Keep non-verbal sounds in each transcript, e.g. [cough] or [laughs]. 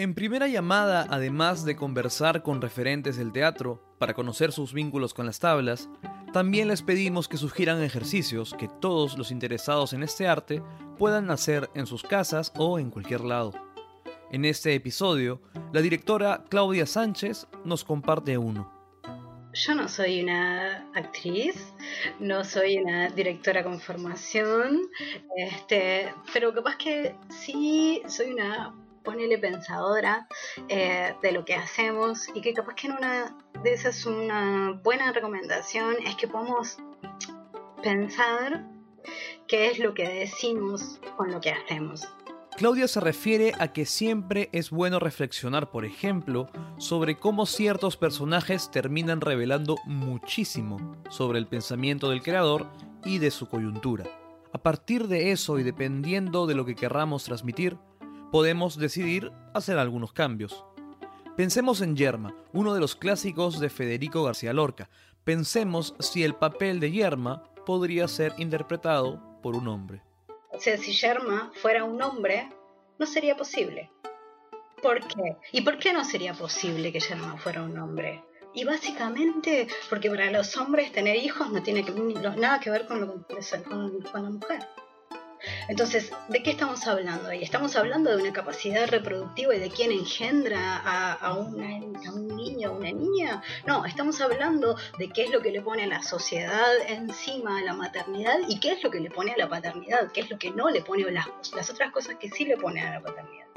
En primera llamada, además de conversar con referentes del teatro para conocer sus vínculos con las tablas, también les pedimos que sugieran ejercicios que todos los interesados en este arte puedan hacer en sus casas o en cualquier lado. En este episodio, la directora Claudia Sánchez nos comparte uno. Yo no soy una actriz, no soy una directora con formación, este, pero capaz que sí soy una ponele pensadora eh, de lo que hacemos y que capaz que en una de esas una buena recomendación es que podamos pensar qué es lo que decimos con lo que hacemos. Claudia se refiere a que siempre es bueno reflexionar, por ejemplo, sobre cómo ciertos personajes terminan revelando muchísimo sobre el pensamiento del creador y de su coyuntura. A partir de eso y dependiendo de lo que querramos transmitir, podemos decidir hacer algunos cambios. Pensemos en Yerma, uno de los clásicos de Federico García Lorca. Pensemos si el papel de Yerma podría ser interpretado por un hombre. O sea, si Yerma fuera un hombre, no sería posible. ¿Por qué? ¿Y por qué no sería posible que Yerma fuera un hombre? Y básicamente porque para los hombres tener hijos no tiene nada que ver con, lo, con, con la mujer. Entonces, ¿de qué estamos hablando ahí? Estamos hablando de una capacidad reproductiva y de quién engendra a, un niño o una niña. No, estamos hablando de qué es lo que le pone a la sociedad encima a la maternidad y qué es lo que le pone a la paternidad, qué es lo que no le pone a las, las otras cosas que sí le pone a la paternidad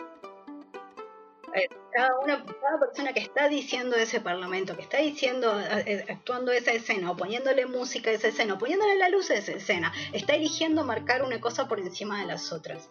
cada, una, cada persona que está diciendo ese parlamento, que está diciendo, eh, actuando esa escena, o poniéndole música a esa escena, o poniéndole la luz a esa escena, está eligiendo marcar una cosa por encima de las otras.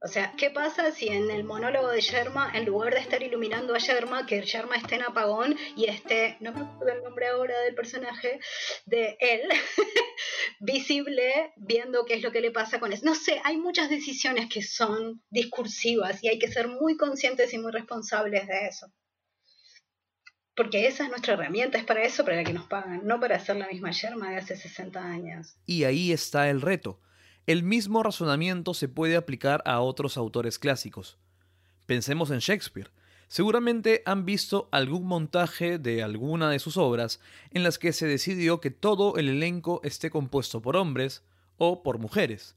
O sea, ¿qué pasa si en el monólogo de Sherma, en lugar de estar iluminando a Sherma, que Sherma esté en apagón y esté, no me acuerdo el nombre ahora del personaje, de él, [laughs] visible, viendo qué es lo que le pasa con eso? No sé, hay muchas decisiones que son discursivas y hay que ser muy conscientes y muy responsables de eso. Porque esa es nuestra herramienta, es para eso para la que nos pagan, no para hacer la misma Sherma de hace 60 años. Y ahí está el reto el mismo razonamiento se puede aplicar a otros autores clásicos. Pensemos en Shakespeare. Seguramente han visto algún montaje de alguna de sus obras en las que se decidió que todo el elenco esté compuesto por hombres o por mujeres.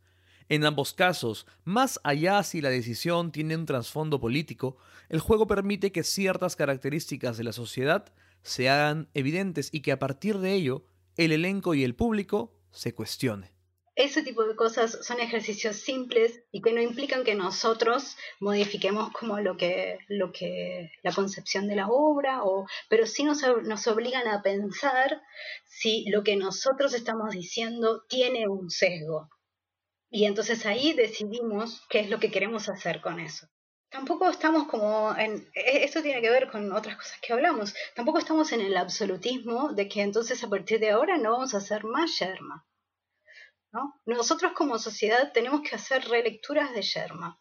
En ambos casos, más allá si la decisión tiene un trasfondo político, el juego permite que ciertas características de la sociedad se hagan evidentes y que a partir de ello el elenco y el público se cuestione ese tipo de cosas son ejercicios simples y que no implican que nosotros modifiquemos como lo que, lo que la concepción de la obra, o, pero sí nos, nos obligan a pensar si lo que nosotros estamos diciendo tiene un sesgo. Y entonces ahí decidimos qué es lo que queremos hacer con eso. Tampoco estamos como en, e, esto tiene que ver con otras cosas que hablamos, tampoco estamos en el absolutismo de que entonces a partir de ahora no vamos a hacer más yerma nosotros como sociedad tenemos que hacer relecturas de Yerma.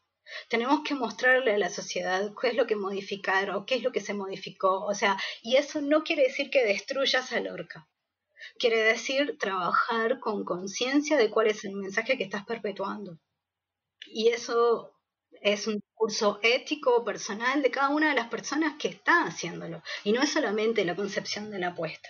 Tenemos que mostrarle a la sociedad qué es lo que modificaron, qué es lo que se modificó. O sea, y eso no quiere decir que destruyas a Lorca. Quiere decir trabajar con conciencia de cuál es el mensaje que estás perpetuando. Y eso es un curso ético, personal de cada una de las personas que está haciéndolo. Y no es solamente la concepción de la apuesta.